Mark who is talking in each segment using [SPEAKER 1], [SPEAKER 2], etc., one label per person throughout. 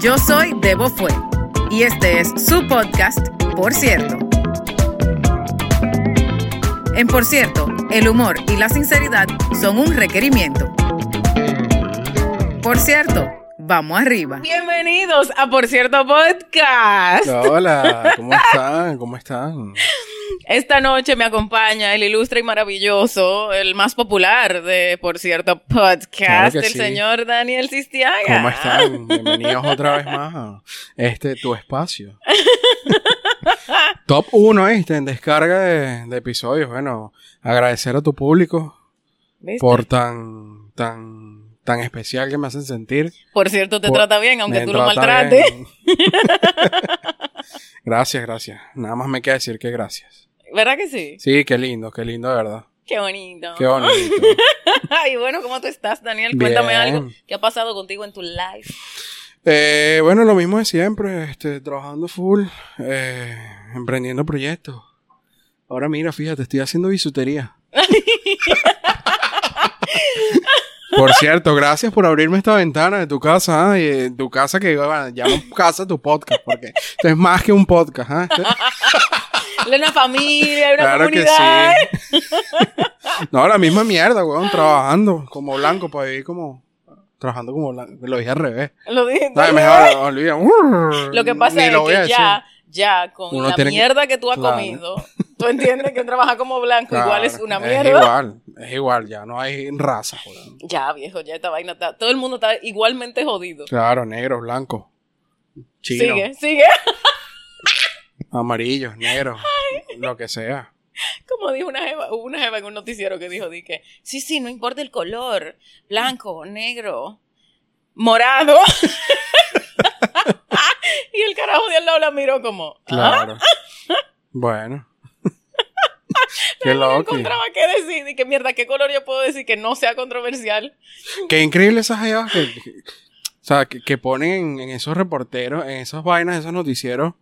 [SPEAKER 1] Yo soy Debo Fue y este es su podcast, Por cierto. En Por cierto, el humor y la sinceridad son un requerimiento. Por cierto, vamos arriba. Bienvenidos a Por cierto Podcast.
[SPEAKER 2] Hola, ¿cómo están? ¿Cómo están?
[SPEAKER 1] Esta noche me acompaña el ilustre y maravilloso, el más popular de, por cierto, podcast, el señor Daniel Sistiaga.
[SPEAKER 2] ¿Cómo están? Bienvenidos otra vez más a este tu espacio. Top 1 este en descarga de, episodios. Bueno, agradecer a tu público por tan, tan, tan especial que me hacen sentir.
[SPEAKER 1] Por cierto, te trata bien, aunque tú lo maltrates.
[SPEAKER 2] gracias, gracias. Nada más me queda decir que gracias.
[SPEAKER 1] ¿Verdad que sí?
[SPEAKER 2] Sí, qué lindo, qué lindo, de verdad.
[SPEAKER 1] Qué bonito.
[SPEAKER 2] Qué bonito.
[SPEAKER 1] y bueno, ¿cómo tú estás, Daniel? Cuéntame algo. ¿Qué ha pasado contigo en tu life?
[SPEAKER 2] Eh, bueno, lo mismo de siempre, este, trabajando full, eh, emprendiendo proyectos. Ahora mira, fíjate, estoy haciendo bisutería. por cierto, gracias por abrirme esta ventana de tu casa, ¿eh? y de tu casa que llamo casa tu podcast, porque esto es más que un podcast. ¿ah?
[SPEAKER 1] una familia, una comunidad. Que sí.
[SPEAKER 2] no, la misma mierda, weón, trabajando como blanco para vivir como trabajando como blanco. Lo dije al revés.
[SPEAKER 1] Lo dije.
[SPEAKER 2] No, mejor.
[SPEAKER 1] Lo que pasa es que ya, ya, con la mierda que... tú has comido, tú entiendes que trabajar como blanco igual es una mierda.
[SPEAKER 2] Es igual, es igual, ya no hay raza, weón.
[SPEAKER 1] Ya, viejo, ya esta vaina está, todo el mundo está igualmente jodido.
[SPEAKER 2] Claro, negro, blanco. Chino.
[SPEAKER 1] Sigue, sigue.
[SPEAKER 2] Amarillos, negros, lo que sea.
[SPEAKER 1] Como dijo una jeva, una jeva en un noticiero que dijo, que sí, sí, no importa el color, blanco, negro, morado. y el carajo de al lado la miró como,
[SPEAKER 2] ¿Ah? claro. bueno.
[SPEAKER 1] Qué. No encontraba qué decir y qué mierda, qué color yo puedo decir que no sea controversial.
[SPEAKER 2] Qué increíble esas jevas que, o sea, que, ponen en, en, esos reporteros, en esas vainas, esos noticieros,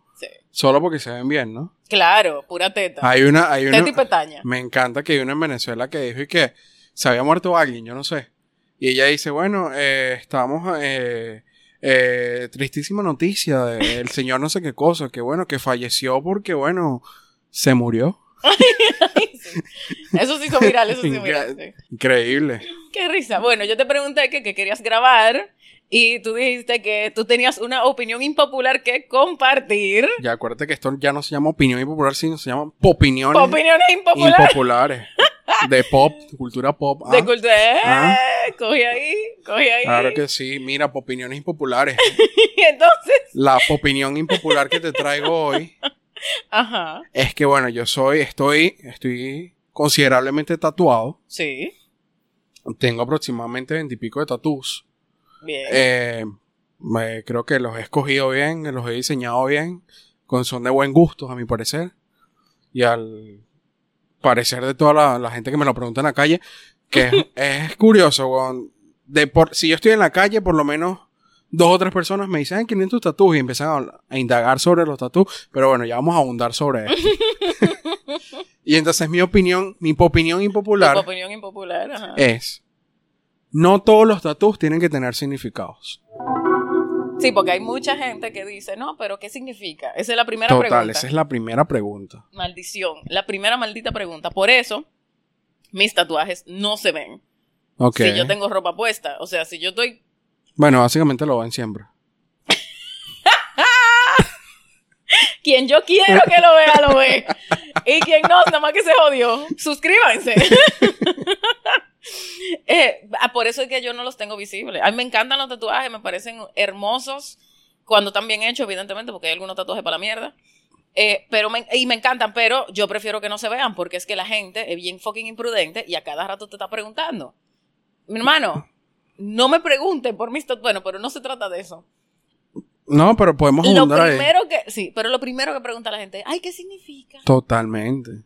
[SPEAKER 2] Solo porque se ven bien, ¿no?
[SPEAKER 1] Claro, pura teta.
[SPEAKER 2] Hay una, hay una.
[SPEAKER 1] Teta y petaña.
[SPEAKER 2] Me encanta que hay una en Venezuela que dijo y que se había muerto alguien, yo no sé. Y ella dice, bueno, eh, estamos, eh, eh, tristísima noticia del señor no sé qué cosa, que bueno, que falleció porque, bueno, se murió.
[SPEAKER 1] Eso sí hizo viral, eso hizo viral.
[SPEAKER 2] Increíble.
[SPEAKER 1] Qué risa. Bueno, yo te pregunté que, que querías grabar y tú dijiste que tú tenías una opinión impopular que compartir.
[SPEAKER 2] Ya, acuérdate que esto ya no se llama opinión impopular, sino se llama popiniones.
[SPEAKER 1] Opiniones impopulares.
[SPEAKER 2] Impopulares. De pop, cultura pop.
[SPEAKER 1] De ¿ah? cultura. ¿Ah? Cogí ahí, cogí ahí.
[SPEAKER 2] Claro que sí. Mira, opiniones impopulares.
[SPEAKER 1] y entonces.
[SPEAKER 2] La opinión impopular que te traigo hoy.
[SPEAKER 1] Ajá.
[SPEAKER 2] Es que bueno, yo soy, estoy, estoy considerablemente tatuado.
[SPEAKER 1] Sí.
[SPEAKER 2] Tengo aproximadamente veintipico de tatús.
[SPEAKER 1] Bien.
[SPEAKER 2] Eh, creo que los he escogido bien, los he diseñado bien, con son de buen gusto, a mi parecer. Y al parecer de toda la, gente que me lo pregunta en la calle, que es, curioso, de por, si yo estoy en la calle, por lo menos dos o tres personas me dicen, ¿quién es tus tatuajes? Y empiezan a, indagar sobre los tatuajes. Pero bueno, ya vamos a abundar sobre esto. y entonces mi opinión, mi opinión impopular,
[SPEAKER 1] opinión impopular
[SPEAKER 2] es no todos los tatuajes tienen que tener significados.
[SPEAKER 1] Sí, porque hay mucha gente que dice, no, pero ¿qué significa? Esa es la primera pregunta.
[SPEAKER 2] Total, esa es la primera pregunta.
[SPEAKER 1] Maldición, la primera maldita pregunta. Por eso, mis tatuajes no se ven.
[SPEAKER 2] Ok.
[SPEAKER 1] Si yo tengo ropa puesta. O sea, si yo estoy...
[SPEAKER 2] Bueno, básicamente lo ven siempre.
[SPEAKER 1] quien yo quiero que lo vea, lo ve. Y quien no, nada más que se jodió. Suscríbanse. Eh, ah, por eso es que yo no los tengo visibles. A mí me encantan los tatuajes, me parecen hermosos cuando están bien hechos, evidentemente, porque hay algunos tatuajes para la mierda. Eh, pero y me encantan, pero yo prefiero que no se vean porque es que la gente es bien fucking imprudente y a cada rato te está preguntando. Mi hermano, no me pregunten por mis tatuajes. Bueno, pero no se trata de eso.
[SPEAKER 2] No, pero podemos
[SPEAKER 1] Lo primero que, sí, pero lo primero que pregunta la gente, ay, ¿qué significa?
[SPEAKER 2] Totalmente.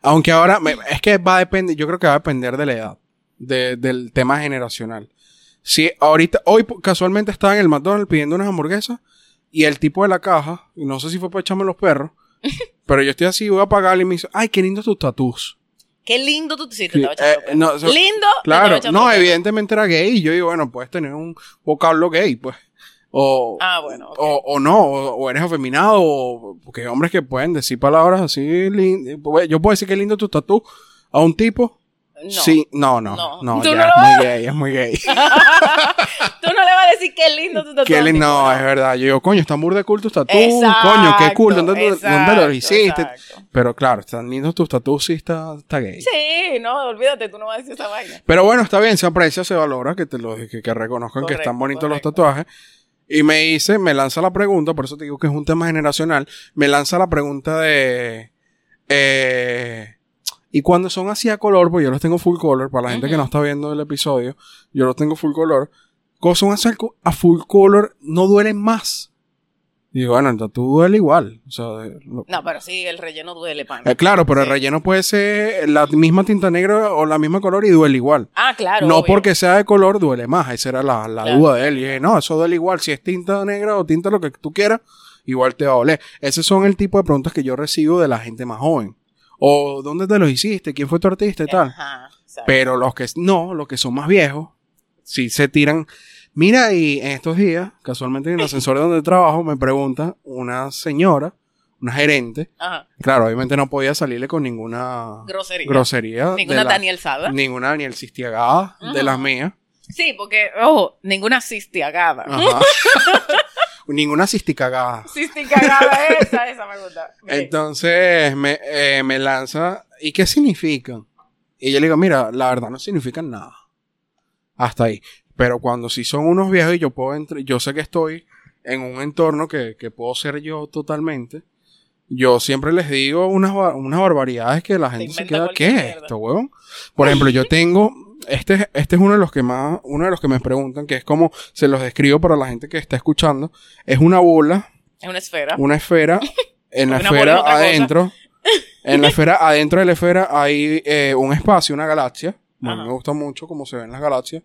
[SPEAKER 2] Aunque ahora, es que va a depender, yo creo que va a depender de la edad, del tema generacional. Si ahorita, hoy casualmente estaba en el McDonald's pidiendo unas hamburguesas y el tipo de la caja, y no sé si fue para echarme los perros, pero yo estoy así, voy a pagarle y me dice, ay, qué lindos tus tatús.
[SPEAKER 1] Qué lindo tú sí, te
[SPEAKER 2] Sí,
[SPEAKER 1] estaba
[SPEAKER 2] eh, no,
[SPEAKER 1] lindo.
[SPEAKER 2] Claro, no, evidentemente era gay y yo digo, bueno, puedes tener un vocablo gay, pues. O,
[SPEAKER 1] Ah, bueno.
[SPEAKER 2] o, o no, o, o eres afeminado, o, porque hay hombres que pueden decir palabras así, lin- yo puedo decir que lindo tu tatú a un tipo.
[SPEAKER 1] No.
[SPEAKER 2] Sí, no, no,
[SPEAKER 1] No.
[SPEAKER 2] no, ya
[SPEAKER 1] no
[SPEAKER 2] es
[SPEAKER 1] lo
[SPEAKER 2] muy gay, es muy gay.
[SPEAKER 1] Tú no le vas a decir qué lindo tu tatuaje.
[SPEAKER 2] Qué lindo, no, es verdad. Yo digo, coño, están burda de cool tus
[SPEAKER 1] Exacto,
[SPEAKER 2] coño, qué cool, ¿dónde, los hiciste?
[SPEAKER 1] exacto.
[SPEAKER 2] Pero claro, están lindos tus tatús, sí está, está gay.
[SPEAKER 1] Sí, no, olvídate, tú no vas a decir esa vaina.
[SPEAKER 2] Pero bueno, está bien, se aprecia, se valora, que te lo que, que reconozcan que están bonitos
[SPEAKER 1] correcto.
[SPEAKER 2] los tatuajes. Y me dice, me lanza la pregunta, por eso te digo que es un tema generacional, me lanza la pregunta de... Eh, y cuando son así a color, pues yo los tengo full color, para la gente que no está viendo el episodio, yo los tengo full color. Cuando son así a full color, no duelen más. Y bueno, el tatu duele igual. O sea, de- lo-
[SPEAKER 1] No, pero sí, el relleno duele, pan.
[SPEAKER 2] eh, claro, pero el relleno puede ser la misma tinta negra o la misma color y duele igual.
[SPEAKER 1] Ah, claro.
[SPEAKER 2] No
[SPEAKER 1] obvio.
[SPEAKER 2] porque sea de color duele más. Esa era la, la
[SPEAKER 1] Claro.
[SPEAKER 2] duda de él. Y dije, no, eso duele igual. Si es tinta negra o tinta lo que tú quieras, igual te va a doler. Esos son el tipo de preguntas que yo recibo de la gente más joven. O ¿dónde te los hiciste? ¿Quién fue tu artista y tal?
[SPEAKER 1] Ajá.
[SPEAKER 2] Pero los que no, los que son más viejos, sí se tiran. Mira, y en estos días, casualmente en el ascensor donde trabajo, me pregunta una señora, una gerente.
[SPEAKER 1] Ajá.
[SPEAKER 2] Claro, obviamente no podía salirle con ninguna
[SPEAKER 1] Grosería.
[SPEAKER 2] grosería.
[SPEAKER 1] Ninguna
[SPEAKER 2] la-
[SPEAKER 1] Daniel Sada.
[SPEAKER 2] Ninguna Daniel Sistiagada de las mías.
[SPEAKER 1] Sí, porque, ojo, ninguna cistiagada.
[SPEAKER 2] Ajá. Ninguna cisticagada.
[SPEAKER 1] Cisticagada, esa, esa me gusta.
[SPEAKER 2] Entonces me, eh, me lanza. ¿Y qué significan? Y yo le digo, mira, la verdad no significan nada. Hasta ahí. Pero cuando sí son unos viejos y yo puedo entrar, yo sé que estoy en un entorno que, que puedo ser yo totalmente. Yo siempre les digo unas, unas barbaridades que la gente se queda, ¿qué es
[SPEAKER 1] mierda".
[SPEAKER 2] esto, huevón? Por ejemplo, yo tengo, este, este es uno de los que más, uno de los que me preguntan, que es como se los describo para la gente que está escuchando. Es una bola
[SPEAKER 1] Es una esfera.
[SPEAKER 2] una esfera. En la esfera adentro. En la esfera, adentro de la esfera hay eh, un espacio, una galaxia.
[SPEAKER 1] Ajá.
[SPEAKER 2] me gusta mucho cómo se ven las galaxias.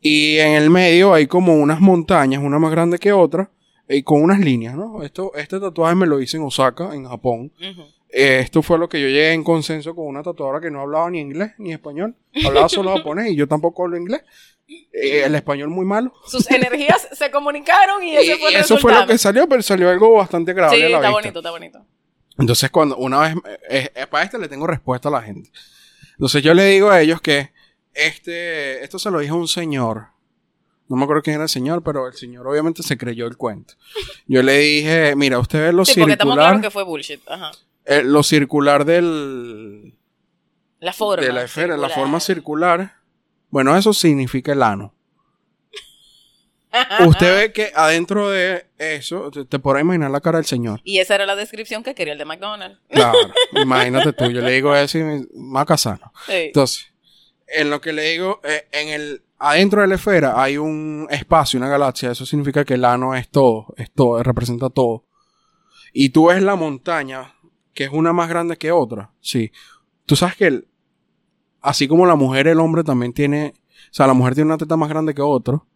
[SPEAKER 2] Y en el medio hay como unas montañas, una más grande que otra, y con unas líneas, ¿no? Esto, este tatuaje me lo hice en Osaka, en Japón. Eh, esto fue lo que yo llegué en consenso con una tatuadora que no hablaba ni inglés ni español. Hablaba solo japonés y yo tampoco hablo inglés. Eh, el español muy malo.
[SPEAKER 1] Sus energías se comunicaron y
[SPEAKER 2] Y,
[SPEAKER 1] ese fue
[SPEAKER 2] y
[SPEAKER 1] el
[SPEAKER 2] eso fue lo que salió, pero salió algo bastante agradable
[SPEAKER 1] Sí,
[SPEAKER 2] a la
[SPEAKER 1] está
[SPEAKER 2] vista.
[SPEAKER 1] bonito, está bonito.
[SPEAKER 2] Entonces, cuando una vez, eh, eh, para este le tengo respuesta a la gente. Entonces, yo le digo a ellos que este, esto se lo dije a un señor. No me acuerdo quién era el señor, pero el señor obviamente se creyó el cuento. Yo le dije, mira, usted ve lo
[SPEAKER 1] Sí, porque estamos claros que fue bullshit. Ajá.
[SPEAKER 2] Eh, lo circular del,
[SPEAKER 1] La forma.
[SPEAKER 2] de la esfera, la
[SPEAKER 1] circular.
[SPEAKER 2] forma circular. Bueno, eso significa el ano. Usted ve que adentro de eso, te, te podrá imaginar la cara del señor.
[SPEAKER 1] Y esa era la descripción que quería el de McDonald's.
[SPEAKER 2] Claro, imagínate tú, yo le digo eso y macasano.
[SPEAKER 1] Sí.
[SPEAKER 2] Entonces, en lo que le digo, eh, en el adentro de la esfera hay un espacio, una galaxia. Eso significa que el ano es todo, es todo, representa todo. Y tú ves la montaña, que es una más grande que otra. Sí. Tú sabes que el- así como la mujer, el hombre también tiene, o sea, la mujer tiene una teta más grande que otro.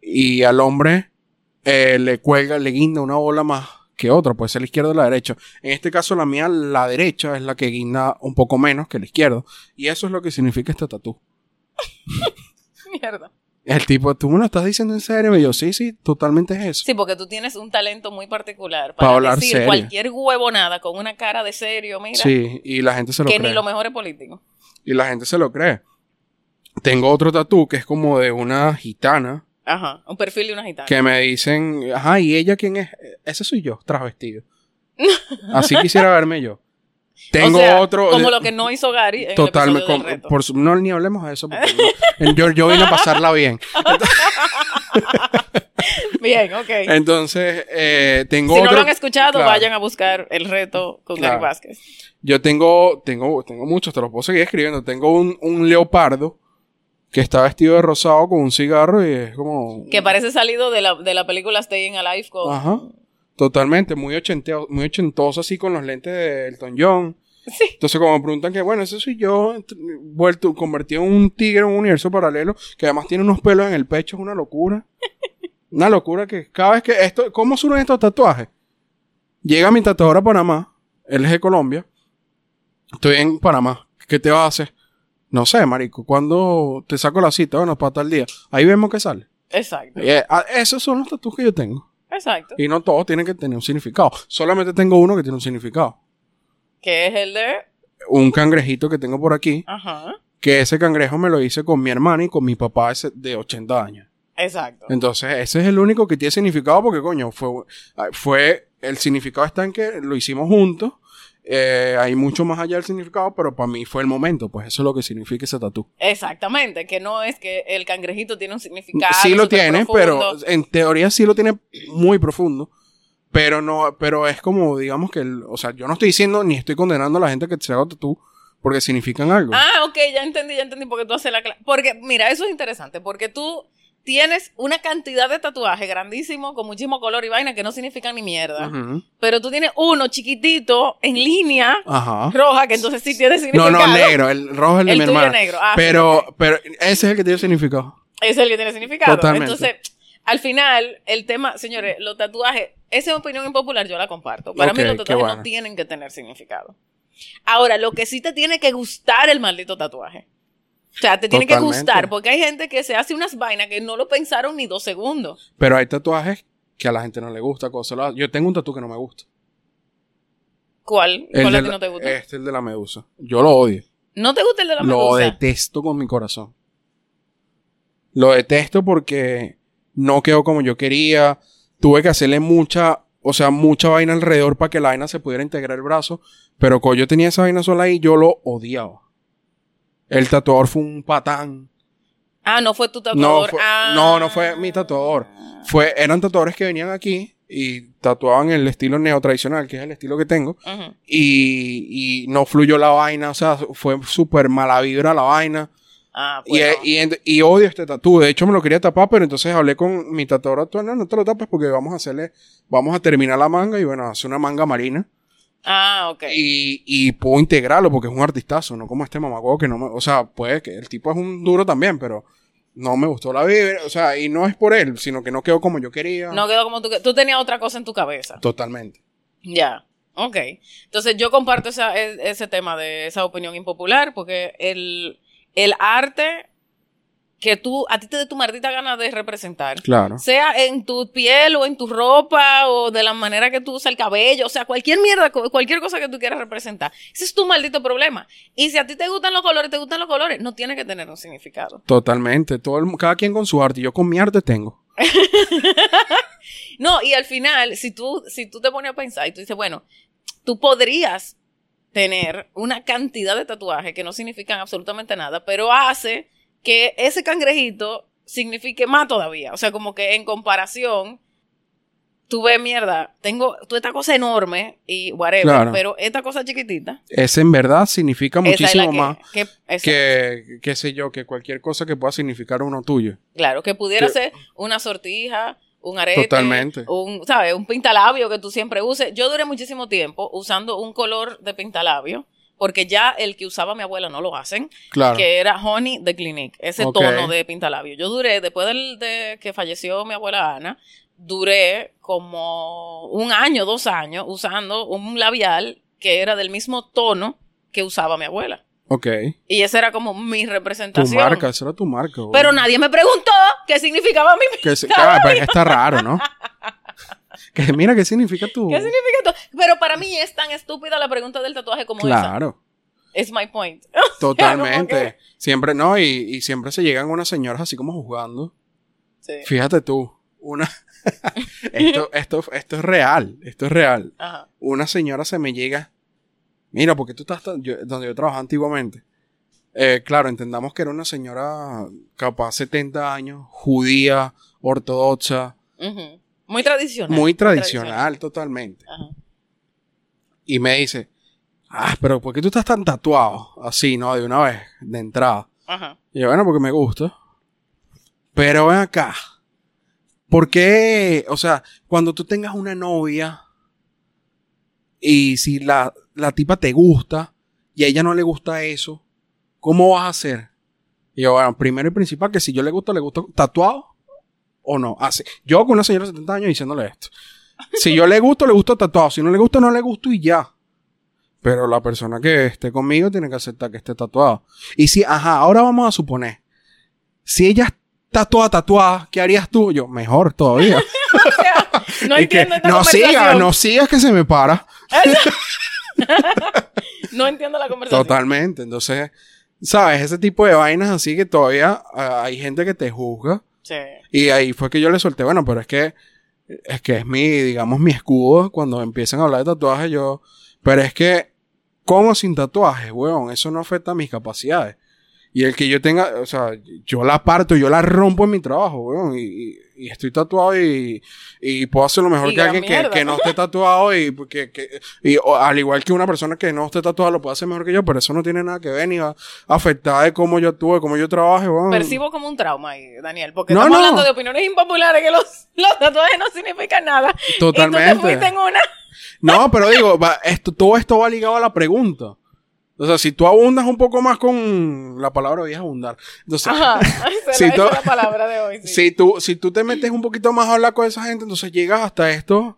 [SPEAKER 2] Y al hombre eh, le cuelga, le guinda una bola más que otra, puede ser la izquierda o la derecha. En este caso, la mía, la derecha, es la que guinda un poco menos que la izquierda. Y eso es lo que significa este tatú.
[SPEAKER 1] Mierda.
[SPEAKER 2] El tipo, ¿tú me lo estás diciendo en serio? Y yo, sí, sí, totalmente es eso.
[SPEAKER 1] Sí, porque tú tienes un talento muy particular
[SPEAKER 2] Pa'
[SPEAKER 1] para
[SPEAKER 2] hablar
[SPEAKER 1] decir
[SPEAKER 2] serio.
[SPEAKER 1] cualquier huevonada con una cara de serio, mira,
[SPEAKER 2] Sí, y la gente se lo
[SPEAKER 1] que
[SPEAKER 2] cree.
[SPEAKER 1] ni lo mejor es político.
[SPEAKER 2] Y la gente se lo cree. Tengo otro tatú que es como de una gitana
[SPEAKER 1] Ajá, un perfil de una gitana.
[SPEAKER 2] que me dicen, ajá, ¿y ella quién es? Ese soy yo, trasvestido. Así quisiera verme yo. Tengo
[SPEAKER 1] O sea,
[SPEAKER 2] otro.
[SPEAKER 1] Como lo que no hizo Gary en
[SPEAKER 2] Totalmente.
[SPEAKER 1] el del
[SPEAKER 2] por su- no, ni hablemos de eso. Porque no- yo, yo vine a pasarla bien.
[SPEAKER 1] Bien, ok.
[SPEAKER 2] Entonces, eh, tengo
[SPEAKER 1] si no lo han escuchado,
[SPEAKER 2] Claro.
[SPEAKER 1] vayan a buscar el reto con
[SPEAKER 2] Claro.
[SPEAKER 1] Gary Vázquez.
[SPEAKER 2] Yo tengo, tengo, tengo muchos, te los puedo seguir escribiendo. Tengo un, un leopardo que está vestido de rosado con un cigarro y es como.
[SPEAKER 1] Que parece salido de la, de la película Staying Alive con...
[SPEAKER 2] Ajá. Totalmente, muy, ochenteo, muy ochentoso, así con los lentes de Elton John.
[SPEAKER 1] Sí.
[SPEAKER 2] Entonces, como me preguntan que, bueno, ese soy yo, vuelto, convertido en un tigre en un universo paralelo, que además tiene unos pelos en el pecho, es una locura. Una locura que cada vez que esto, ¿cómo suben estos tatuajes? Llega mi tatuador a Panamá, él es de Colombia, estoy en Panamá, ¿Qué te vas a hacer? No sé, marico. Cuando te saco la cita, bueno, para tal día. Ahí vemos qué sale.
[SPEAKER 1] Exacto.
[SPEAKER 2] Ah, esos son los tatuajes que yo tengo.
[SPEAKER 1] Exacto.
[SPEAKER 2] Y no todos tienen que tener un significado. Solamente tengo uno que tiene un significado.
[SPEAKER 1] Que es el de.
[SPEAKER 2] Un cangrejito que tengo por aquí.
[SPEAKER 1] Ajá.
[SPEAKER 2] Que ese cangrejo me lo hice con mi hermana y con mi papá ese de 80 años.
[SPEAKER 1] Exacto.
[SPEAKER 2] Entonces, ese es el único que tiene significado porque, coño, fue, fue el significado está en que lo hicimos juntos. Eh, hay mucho más allá del significado, pero para mí fue el momento, pues eso es lo que significa ese tatú.
[SPEAKER 1] Exactamente, que no es que el cangrejito tiene un significado.
[SPEAKER 2] Sí lo tiene,
[SPEAKER 1] profundo.
[SPEAKER 2] pero en teoría sí lo tiene muy profundo. Pero no, pero es como, digamos que, el- o sea, yo no estoy diciendo ni estoy condenando a la gente que se haga tatú porque significan algo.
[SPEAKER 1] Ah, ok, ya entendí, ya entendí porque tú haces la cla- Porque, mira, eso es interesante, porque tú tienes una cantidad de tatuajes grandísimo, con muchísimo color y vaina, que no significan ni mierda. Pero tú tienes uno chiquitito, en línea, roja, que entonces sí tiene
[SPEAKER 2] No,
[SPEAKER 1] significado.
[SPEAKER 2] no, negro, el rojo es el de
[SPEAKER 1] El
[SPEAKER 2] mi
[SPEAKER 1] tuyo
[SPEAKER 2] hermana.
[SPEAKER 1] negro, ah,
[SPEAKER 2] pero, pero ese es el que tiene significado.
[SPEAKER 1] Es el que tiene significado.
[SPEAKER 2] Totalmente.
[SPEAKER 1] Entonces, al final, el tema, señores, los tatuajes, esa es opinión impopular, yo la comparto. Para
[SPEAKER 2] Ok,
[SPEAKER 1] mí los tatuajes
[SPEAKER 2] bueno.
[SPEAKER 1] no tienen que tener significado. Ahora, lo que sí te tiene que gustar el maldito tatuaje. O sea, te tiene que gustar, porque hay gente que se hace unas vainas que no lo pensaron ni dos segundos.
[SPEAKER 2] Pero hay tatuajes que a la gente no le gusta. cosas lo- Yo tengo un tatu que no me gusta.
[SPEAKER 1] ¿Cuál?
[SPEAKER 2] El
[SPEAKER 1] ¿Cuál ti
[SPEAKER 2] la-
[SPEAKER 1] no te gusta?
[SPEAKER 2] Este, el de la medusa. Yo lo odio.
[SPEAKER 1] ¿No te gusta el de la
[SPEAKER 2] Lo
[SPEAKER 1] medusa?
[SPEAKER 2] detesto con mi corazón. Lo detesto porque no quedó como yo quería. Tuve que hacerle mucha, o sea, mucha vaina alrededor para que la vaina se pudiera integrar el brazo. Pero cuando yo tenía esa vaina sola ahí, yo lo odiaba. El tatuador fue un patán.
[SPEAKER 1] Ah, no fue tu
[SPEAKER 2] No,
[SPEAKER 1] tatuador.
[SPEAKER 2] fue-
[SPEAKER 1] Ah.
[SPEAKER 2] no, no fue mi tatuador. Fue, eran tatuadores que venían aquí y tatuaban el estilo neotradicional, que es el estilo que tengo. Y, y no fluyó la vaina, o sea, fue súper mala vibra la vaina.
[SPEAKER 1] Ah, bueno.
[SPEAKER 2] y, y odio este tatú. De hecho, me lo quería tapar, pero entonces hablé con mi tatuador actual. No, no te lo tapes porque vamos a hacerle, vamos a terminar la manga y bueno, hacer una manga marina.
[SPEAKER 1] Ah, ok.
[SPEAKER 2] Y, y puedo integrarlo porque es un artistazo, no como este mamacuevo que no me, o sea, puede que el tipo es un duro también, pero no me gustó la vibra, o sea, y no es por él, sino que no quedó como yo quería.
[SPEAKER 1] No quedó como tú. Tú tenías otra cosa en tu cabeza.
[SPEAKER 2] Totalmente.
[SPEAKER 1] Ya, ok. Entonces yo comparto esa- e- ese tema de esa opinión impopular porque el, el arte que tú, a ti te dé tu maldita gana de representar,
[SPEAKER 2] Claro.
[SPEAKER 1] sea en tu piel o en tu ropa o de la manera que tú usas el cabello, o sea, cualquier mierda, cu- cualquier cosa que tú quieras representar, ese es tu maldito problema. Y si a ti te gustan los colores, te gustan los colores, no tiene que tener un significado.
[SPEAKER 2] Totalmente. Todo el- cada quien con su arte. Yo con mi arte tengo.
[SPEAKER 1] No, y al final, si tú, si tú te pones a pensar y tú dices, bueno, tú podrías tener una cantidad de tatuajes que no significan absolutamente nada, pero hace que ese cangrejito signifique más todavía. O sea, como que en comparación, tú ves, mierda, tengo tú esta cosa enorme y whatever,
[SPEAKER 2] Claro.
[SPEAKER 1] pero esta cosa chiquitita,
[SPEAKER 2] Ese en verdad significa muchísimo
[SPEAKER 1] que,
[SPEAKER 2] más
[SPEAKER 1] que-
[SPEAKER 2] qué sé yo, que cualquier cosa que pueda significar uno tuyo.
[SPEAKER 1] Claro, que pudiera
[SPEAKER 2] Que-
[SPEAKER 1] ser una sortija, un arete,
[SPEAKER 2] Totalmente.
[SPEAKER 1] un, ¿sabes? Un pintalabio que tú siempre uses. Yo duré muchísimo tiempo usando un color de pintalabio, porque ya el que usaba mi abuela no lo hacen,
[SPEAKER 2] Claro.
[SPEAKER 1] que era Honey de Clinique, ese tono de pintalabio. Yo duré, después del, de que falleció mi abuela Ana, duré como un año, dos años usando un labial que era del mismo tono que usaba mi abuela.
[SPEAKER 2] Ok.
[SPEAKER 1] Y esa era como mi
[SPEAKER 2] Tu
[SPEAKER 1] representación.
[SPEAKER 2] marca, esa era tu marca.
[SPEAKER 1] Pero nadie me preguntó qué significaba mi
[SPEAKER 2] Que se- ah, pero está raro, ¿no? que mira, ¿qué significa tu?
[SPEAKER 1] ¿Qué significa esto? Pero para mí es tan estúpida la pregunta del tatuaje como
[SPEAKER 2] Claro,
[SPEAKER 1] esa. Es my point.
[SPEAKER 2] totalmente. Siempre, no, y, y siempre se llegan unas señoras así como juzgando.
[SPEAKER 1] Sí.
[SPEAKER 2] Fíjate tú, una... esto, esto, esto es real, esto es real.
[SPEAKER 1] Ajá.
[SPEAKER 2] Una señora se me llega, mira, porque tú estás yo- donde yo trabajaba antiguamente. Eh, claro, entendamos que era una señora capaz 70 años, judía, ortodoxa,
[SPEAKER 1] Ujú. Muy tradicional.
[SPEAKER 2] muy tradicional totalmente.
[SPEAKER 1] Ajá.
[SPEAKER 2] Y me dice, ah, pero ¿por qué tú estás tan tatuado? Así, ¿no? De una vez, de entrada.
[SPEAKER 1] Ajá.
[SPEAKER 2] Y yo, bueno, porque me gusta. Pero ven acá. ¿Por qué? O sea, cuando tú tengas una novia y si la, la tipa te gusta y a ella no le gusta eso, ¿cómo vas a hacer? Y yo, bueno, primero y principal, que si yo le gusta, le gusta tatuado o no. Así. Yo con una señora de 70 años diciéndole esto. Si yo le gusto, le gusta tatuado. Si no le gusta, no le gusto y ya. Pero la persona que esté conmigo tiene que aceptar que esté tatuado. Y si, ajá, ahora vamos a suponer. Si ella está toda tatuada, ¿qué harías tú? Yo, mejor todavía.
[SPEAKER 1] O sea, no entiendo esta
[SPEAKER 2] no sigas, no sigas que se me para.
[SPEAKER 1] No entiendo la conversación.
[SPEAKER 2] Totalmente. Entonces, ¿sabes? Ese tipo de vainas así que todavía ah, hay gente que te juzga. Y ahí fue que yo le solté, bueno, pero es que es que es mi, digamos, mi escudo cuando empiezan a hablar de tatuajes, yo, pero es que, ¿cómo sin tatuajes, weón? Eso no afecta a mis capacidades. Y el que yo tenga, o sea, yo la parto, yo la rompo en mi trabajo, weón, y, y- y estoy tatuado y, y puedo hacer lo mejor
[SPEAKER 1] Y
[SPEAKER 2] que alguien que, que no esté tatuado y, que, que- y o- al igual que una persona que no esté tatuada lo puede hacer mejor que yo, pero eso no tiene nada que ver ni va a afectar de cómo yo actúe, cómo yo trabaje, weón.
[SPEAKER 1] Percibo como un trauma ahí, Daniel, porque
[SPEAKER 2] No,
[SPEAKER 1] estamos
[SPEAKER 2] no.
[SPEAKER 1] hablando de opiniones impopulares que los, los tatuajes no significan nada. Y tú
[SPEAKER 2] Totalmente.
[SPEAKER 1] te fuiste en una.
[SPEAKER 2] No, pero digo, va- esto, todo esto va ligado a la pregunta. O sea, si tú abundas un poco más con la palabra vieja abundar. Entonces,
[SPEAKER 1] Ajá. Esa
[SPEAKER 2] tú-
[SPEAKER 1] la palabra de hoy. Sí.
[SPEAKER 2] si tú, si tú te metes un poquito más a hablar con esa gente, entonces llegas hasta estos,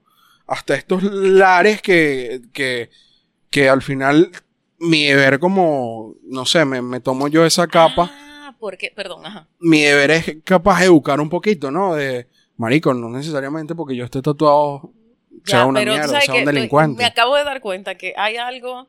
[SPEAKER 2] hasta estos lares que, que, que al final mi deber como, no sé, me, me tomo yo esa capa.
[SPEAKER 1] Ah, porque, perdón, ajá.
[SPEAKER 2] Mi deber es capaz de educar un poquito, ¿no? De, marico, no necesariamente porque yo esté tatuado sea una
[SPEAKER 1] pero
[SPEAKER 2] mierda, sea un delincuente.
[SPEAKER 1] Me acabo de dar cuenta que hay algo.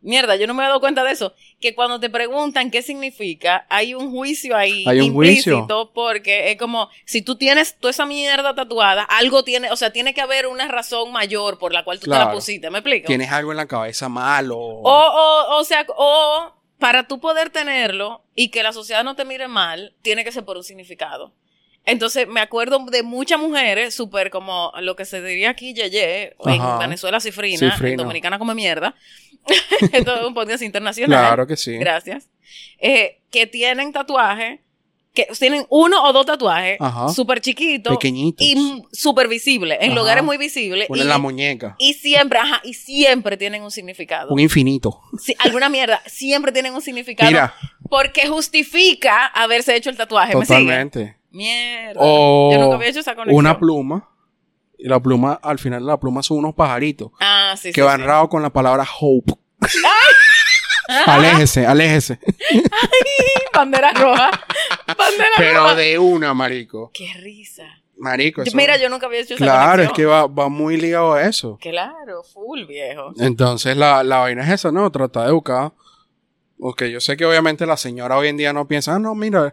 [SPEAKER 1] Mierda, yo no me he dado cuenta de eso. Que cuando te preguntan qué significa, hay un juicio ahí
[SPEAKER 2] Hay un juicio.
[SPEAKER 1] implícito porque es como si tú tienes toda esa mierda tatuada, algo tiene, o sea, tiene que haber una razón mayor por la cual tú te la pusiste. ¿Me explico?
[SPEAKER 2] Tienes algo en la cabeza malo.
[SPEAKER 1] O, o, o sea, o para tú poder tenerlo y que la sociedad no te mire mal, tiene que ser por un significado. Entonces, me acuerdo de muchas mujeres, súper como lo que se diría aquí, yeye, en
[SPEAKER 2] Ajá.
[SPEAKER 1] Venezuela, cifrina,
[SPEAKER 2] Cifrina.
[SPEAKER 1] en Dominicana come mierda. Esto es un podcast internacional.
[SPEAKER 2] Claro que sí.
[SPEAKER 1] Gracias. Eh, que tienen tatuaje, que tienen uno o dos tatuajes, súper chiquitos
[SPEAKER 2] Pequeñitos.
[SPEAKER 1] y súper visibles, en
[SPEAKER 2] Ajá.
[SPEAKER 1] lugares muy visibles.
[SPEAKER 2] Ponen
[SPEAKER 1] y-
[SPEAKER 2] la muñeca.
[SPEAKER 1] y siempre, ajá, y siempre tienen un significado.
[SPEAKER 2] Un infinito.
[SPEAKER 1] Alguna mierda, siempre tienen un significado.
[SPEAKER 2] Mira.
[SPEAKER 1] Porque justifica haberse hecho el tatuaje. ¿Me sigue?
[SPEAKER 2] Totalmente.
[SPEAKER 1] Mierda.
[SPEAKER 2] O
[SPEAKER 1] Yo nunca había hecho esa conexión.
[SPEAKER 2] una pluma. Y la pluma, al final de la pluma son unos pajaritos
[SPEAKER 1] Ah, sí,
[SPEAKER 2] que
[SPEAKER 1] sí,
[SPEAKER 2] van
[SPEAKER 1] sí.
[SPEAKER 2] con la palabra hope. aléjese, aléjese.
[SPEAKER 1] Bandera roja. Bandera
[SPEAKER 2] Pero
[SPEAKER 1] roja.
[SPEAKER 2] de una, marico.
[SPEAKER 1] Qué risa.
[SPEAKER 2] Marico. Eso-
[SPEAKER 1] mira, yo nunca había hecho esa
[SPEAKER 2] Claro, es que va, va muy ligado a eso.
[SPEAKER 1] Claro, full viejo.
[SPEAKER 2] Entonces la, la vaina es esa, ¿no? Tratar de educar. Porque yo sé que obviamente la señora hoy en día no piensa, ah, no, mira,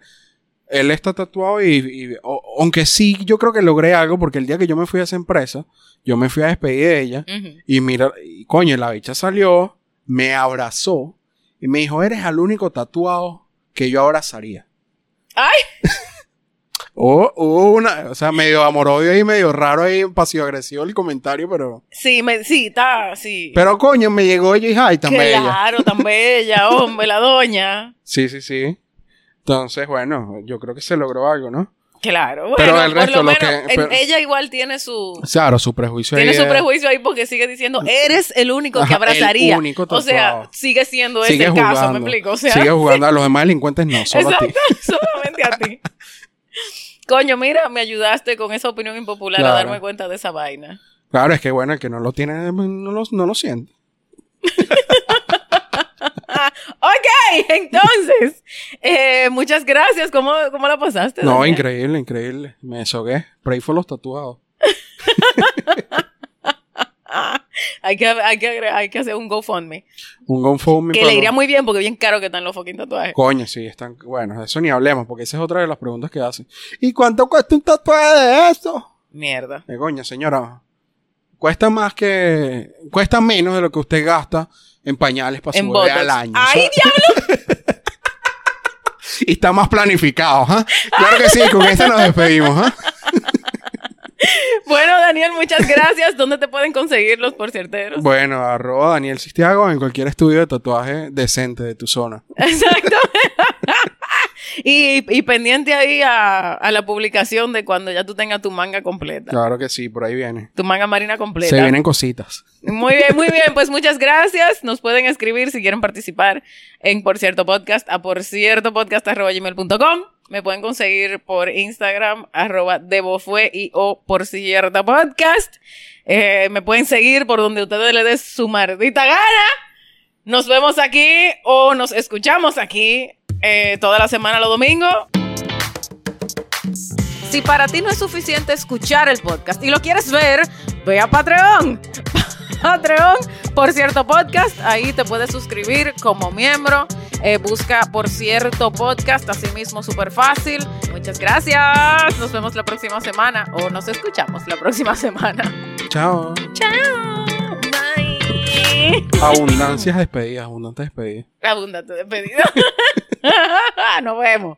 [SPEAKER 2] él está tatuado y, y- o- aunque sí, yo creo que logré algo porque el día que yo me fui a esa empresa, yo me fui a despedir de ella y mira, y coño, la bicha salió, me abrazó y me dijo, eres el único tatuado que yo abrazaría.
[SPEAKER 1] Ay,
[SPEAKER 2] O hubo una, o sea, medio amor-odio ahí, medio raro ahí, pasivo-agresivo el comentario, pero...
[SPEAKER 1] sí, me, sí, está, sí.
[SPEAKER 2] Pero coño, me llegó ella y ay, tan bella.
[SPEAKER 1] claro, tan bella, hombre, la doña.
[SPEAKER 2] Sí, sí, sí. Entonces, bueno, yo creo que se logró algo, ¿no?
[SPEAKER 1] Claro, bueno,
[SPEAKER 2] Pero el
[SPEAKER 1] por
[SPEAKER 2] resto,
[SPEAKER 1] lo
[SPEAKER 2] lo
[SPEAKER 1] menos,
[SPEAKER 2] que- pero-
[SPEAKER 1] ella igual tiene su...
[SPEAKER 2] Claro, su prejuicio
[SPEAKER 1] Tiene
[SPEAKER 2] ahí
[SPEAKER 1] su prejuicio ahí porque sigue diciendo, eres el único que abrazaría.
[SPEAKER 2] el único
[SPEAKER 1] o sea, sigue siendo ese
[SPEAKER 2] Sigue
[SPEAKER 1] el
[SPEAKER 2] jugando.
[SPEAKER 1] caso, me explico. O sea,
[SPEAKER 2] sigue jugando a los demás delincuentes, no, solo a ti.
[SPEAKER 1] exacto, solamente a ti. Coño, mira, me ayudaste con esa opinión impopular a darme cuenta de esa vaina.
[SPEAKER 2] Claro, es que bueno, el que no lo tiene, no lo, no lo siente.
[SPEAKER 1] Ok, entonces, eh, muchas gracias. ¿Cómo, cómo la pasaste?
[SPEAKER 2] No,
[SPEAKER 1] Daniel?
[SPEAKER 2] increíble, increíble. Me desogué. Pray for los tatuados.
[SPEAKER 1] Hay que, hay, que, hay que hacer un GoFundMe.
[SPEAKER 2] Un GoFundMe.
[SPEAKER 1] Que
[SPEAKER 2] para
[SPEAKER 1] le iría muy bien porque bien caro que están los fucking tatuajes.
[SPEAKER 2] Coño, sí, están... Bueno, de eso ni hablemos, porque esa es otra de las preguntas que hacen. ¿Y cuánto cuesta un tatuaje de eso?
[SPEAKER 1] Mierda.
[SPEAKER 2] Eh, coño, señora. Cuesta más que... Cuesta menos de lo que usted gasta en pañales para su bebé al año.
[SPEAKER 1] ¡Ay, diablo!
[SPEAKER 2] y está más planificado, ¿ah? Claro que sí, con esta nos despedimos, ¿ah?
[SPEAKER 1] Bueno, Daniel, muchas gracias. ¿Dónde te pueden conseguir los porcierteros?
[SPEAKER 2] Bueno, arroba Daniel Sistiago en cualquier estudio de tatuaje decente de tu zona.
[SPEAKER 1] Exacto. y, y pendiente ahí a, a la publicación de cuando ya tú tengas tu manga completa.
[SPEAKER 2] Claro que sí, por ahí viene.
[SPEAKER 1] Tu manga marina completa.
[SPEAKER 2] Se vienen cositas.
[SPEAKER 1] Muy bien, muy bien. Pues muchas gracias. Nos pueden escribir si quieren participar en Por Cierto Podcast a por cierto. Me pueden conseguir por Instagram, arroba debofue y o por cierto podcast. Eh, me pueden seguir por donde ustedes les des su maldita gana. Nos vemos aquí o nos escuchamos aquí eh, toda la semana los domingos. Si para ti no es suficiente escuchar el podcast y lo quieres ver, ve a Patreon. Patreon, por cierto podcast, ahí te puedes suscribir como miembro. Eh, busca por cierto podcast, así mismo súper fácil. Muchas gracias. Nos vemos la próxima semana o nos escuchamos la próxima semana.
[SPEAKER 2] Chao.
[SPEAKER 1] Chao. Bye.
[SPEAKER 2] Abundancias despedidas, abundantes despedidas.
[SPEAKER 1] Abundante despedida. Nos vemos.